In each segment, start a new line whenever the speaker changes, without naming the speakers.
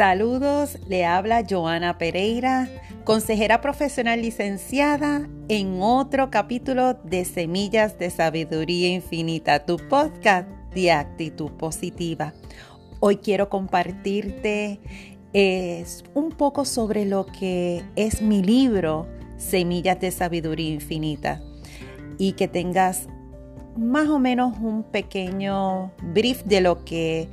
Saludos, le habla Joana Pereira, consejera profesional licenciada en otro capítulo de Semillas de Sabiduría Infinita, tu podcast de actitud positiva. Hoy quiero compartirte un poco sobre lo que es mi libro Semillas de Sabiduría Infinita y que tengas más o menos un pequeño brief de lo que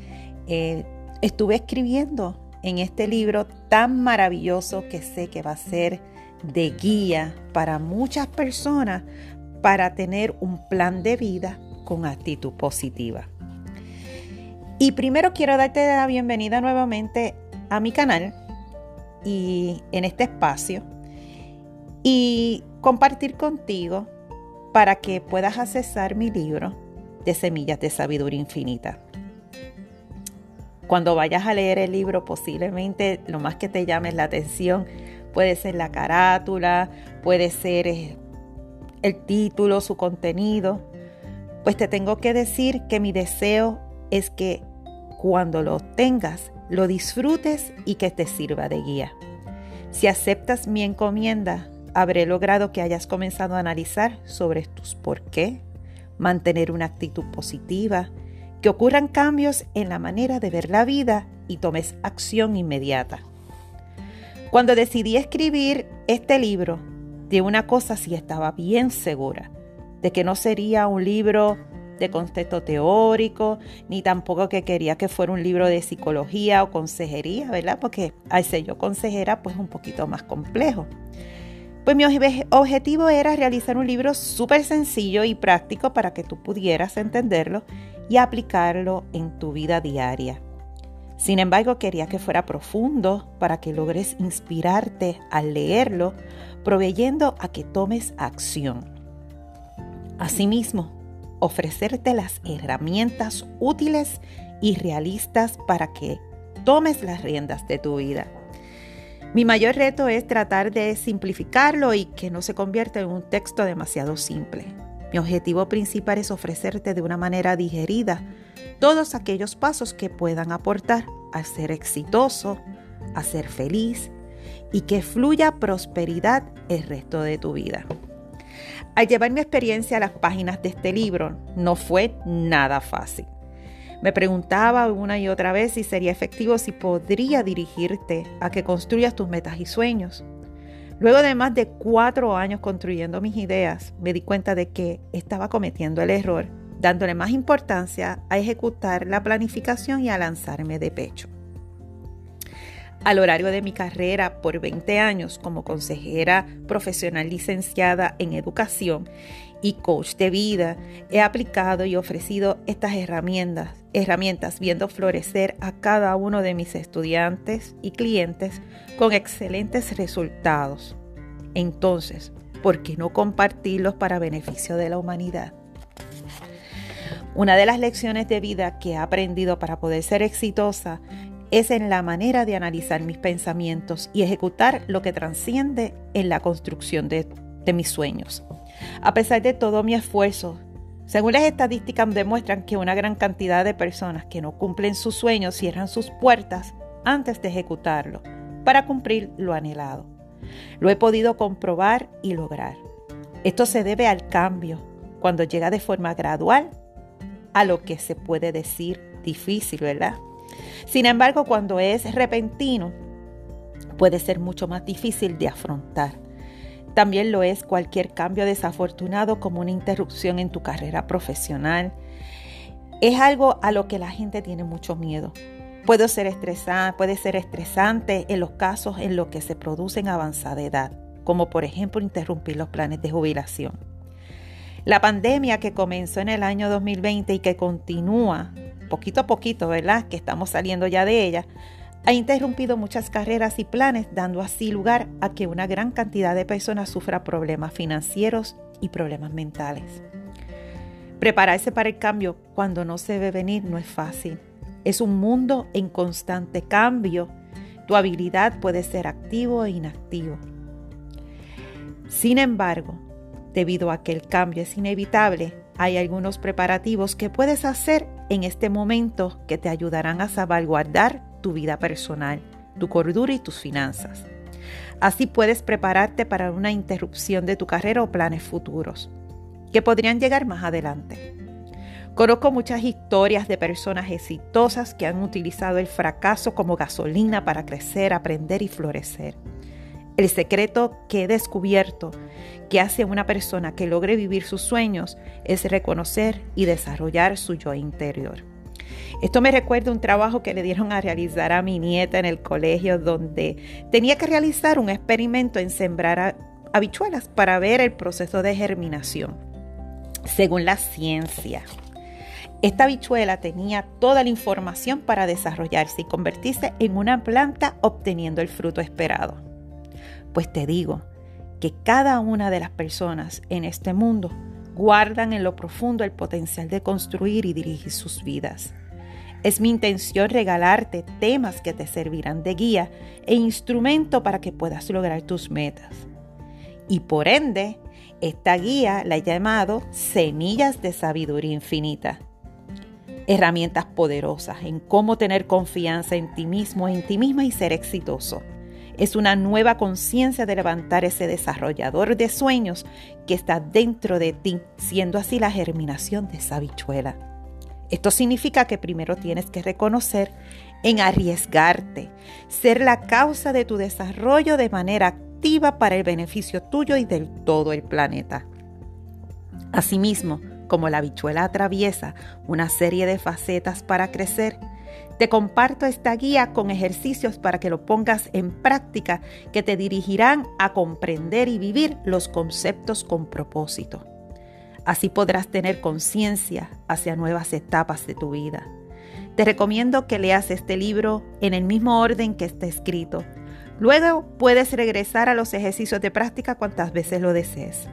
eh, estuve escribiendo en este libro tan maravilloso que sé que va a ser de guía para muchas personas para tener un plan de vida con actitud positiva. Y primero quiero darte la bienvenida nuevamente a mi canal y en este espacio y compartir contigo para que puedas accesar mi libro de Semillas de Sabiduría Infinita. Cuando vayas a leer el libro, posiblemente lo más que te llame la atención puede ser la carátula, puede ser eh, el título, su contenido. Pues te tengo que decir que mi deseo es que cuando lo tengas, lo disfrutes y que te sirva de guía. Si aceptas mi encomienda, habré logrado que hayas comenzado a analizar sobre tus por qué, mantener una actitud positiva, que ocurran cambios en la manera de ver la vida y tomes acción inmediata. Cuando decidí escribir este libro, de una cosa sí estaba bien segura, de que no sería un libro de contexto teórico, ni tampoco que quería que fuera un libro de psicología o consejería, ¿verdad? Porque al ser yo consejera, pues un poquito más complejo. Pues mi objetivo era realizar un libro súper sencillo y práctico para que tú pudieras entenderlo y aplicarlo en tu vida diaria. Sin embargo, quería que fuera profundo para que logres inspirarte al leerlo, proveyendo a que tomes acción. Asimismo, ofrecerte las herramientas útiles y realistas para que tomes las riendas de tu vida. Mi mayor reto es tratar de simplificarlo y que no se convierta en un texto demasiado simple. Mi objetivo principal es ofrecerte de una manera digerida todos aquellos pasos que puedan aportar a ser exitoso, a ser feliz y que fluya prosperidad el resto de tu vida. Al llevar mi experiencia a las páginas de este libro, no fue nada fácil. Me preguntaba una y otra vez si sería efectivo, si podría dirigirte a que construyas tus metas y sueños. Luego de más de cuatro años construyendo mis ideas, me di cuenta de que estaba cometiendo el error, dándole más importancia a ejecutar la planificación y a lanzarme de pecho. Al horario de mi carrera por 20 años como consejera profesional licenciada en educación y coach de vida, he aplicado y ofrecido estas herramientas, herramientas viendo florecer a cada uno de mis estudiantes y clientes con excelentes resultados. Entonces, ¿por qué no compartirlos para beneficio de la humanidad? Una de las lecciones de vida que he aprendido para poder ser exitosa es en la manera de analizar mis pensamientos y ejecutar lo que trasciende en la construcción de, de mis sueños. A pesar de todo mi esfuerzo, según las estadísticas demuestran que una gran cantidad de personas que no cumplen sus sueños cierran sus puertas antes de ejecutarlo para cumplir lo anhelado. Lo he podido comprobar y lograr. Esto se debe al cambio, cuando llega de forma gradual a lo que se puede decir difícil, ¿verdad? Sin embargo, cuando es repentino, puede ser mucho más difícil de afrontar. También lo es cualquier cambio desafortunado como una interrupción en tu carrera profesional. Es algo a lo que la gente tiene mucho miedo. Puede ser, estresante, puede ser estresante en los casos en los que se produce en avanzada edad, como por ejemplo interrumpir los planes de jubilación. La pandemia que comenzó en el año 2020 y que continúa poquito a poquito, ¿verdad? Que estamos saliendo ya de ella, ha interrumpido muchas carreras y planes, dando así lugar a que una gran cantidad de personas sufra problemas financieros y problemas mentales. Prepararse para el cambio cuando no se ve venir no es fácil. Es un mundo en constante cambio. Tu habilidad puede ser activo e inactivo. Sin embargo, debido a que el cambio es inevitable, hay algunos preparativos que puedes hacer en este momento que te ayudarán a salvaguardar tu vida personal, tu cordura y tus finanzas. Así puedes prepararte para una interrupción de tu carrera o planes futuros, que podrían llegar más adelante. Conozco muchas historias de personas exitosas que han utilizado el fracaso como gasolina para crecer, aprender y florecer. El secreto que he descubierto que hace a una persona que logre vivir sus sueños es reconocer y desarrollar su yo interior. Esto me recuerda un trabajo que le dieron a realizar a mi nieta en el colegio donde tenía que realizar un experimento en sembrar habichuelas para ver el proceso de germinación. Según la ciencia, esta habichuela tenía toda la información para desarrollarse y convertirse en una planta obteniendo el fruto esperado. Pues te digo que cada una de las personas en este mundo guardan en lo profundo el potencial de construir y dirigir sus vidas. Es mi intención regalarte temas que te servirán de guía e instrumento para que puedas lograr tus metas. Y por ende, esta guía la he llamado Semillas de Sabiduría Infinita herramientas poderosas en cómo tener confianza en ti mismo, en ti misma y ser exitoso. Es una nueva conciencia de levantar ese desarrollador de sueños que está dentro de ti, siendo así la germinación de esa habichuela. Esto significa que primero tienes que reconocer en arriesgarte, ser la causa de tu desarrollo de manera activa para el beneficio tuyo y del todo el planeta. Asimismo, como la habichuela atraviesa una serie de facetas para crecer, te comparto esta guía con ejercicios para que lo pongas en práctica que te dirigirán a comprender y vivir los conceptos con propósito. Así podrás tener conciencia hacia nuevas etapas de tu vida. Te recomiendo que leas este libro en el mismo orden que está escrito. Luego puedes regresar a los ejercicios de práctica cuantas veces lo desees.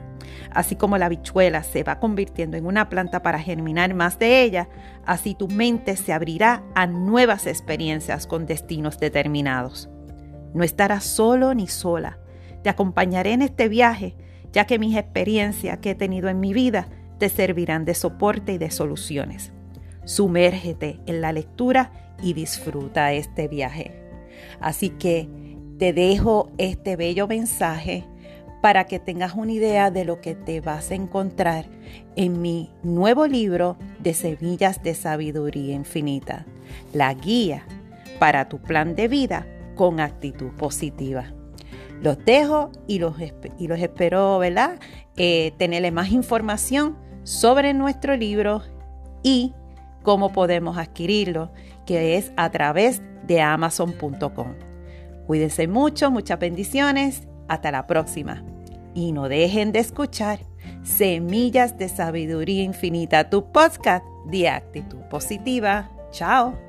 Así como la habichuela se va convirtiendo en una planta para germinar más de ella, así tu mente se abrirá a nuevas experiencias con destinos determinados. No estarás solo ni sola. Te acompañaré en este viaje, ya que mis experiencias que he tenido en mi vida te servirán de soporte y de soluciones. Sumérgete en la lectura y disfruta este viaje. Así que te dejo este bello mensaje para que tengas una idea de lo que te vas a encontrar en mi nuevo libro de Semillas de Sabiduría Infinita, la guía para tu plan de vida con actitud positiva. Los dejo y los, y los espero, ¿verdad? Eh, tenerle más información sobre nuestro libro y cómo podemos adquirirlo, que es a través de amazon.com. Cuídense mucho, muchas bendiciones. Hasta la próxima y no dejen de escuchar Semillas de Sabiduría Infinita, tu podcast de actitud positiva. Chao.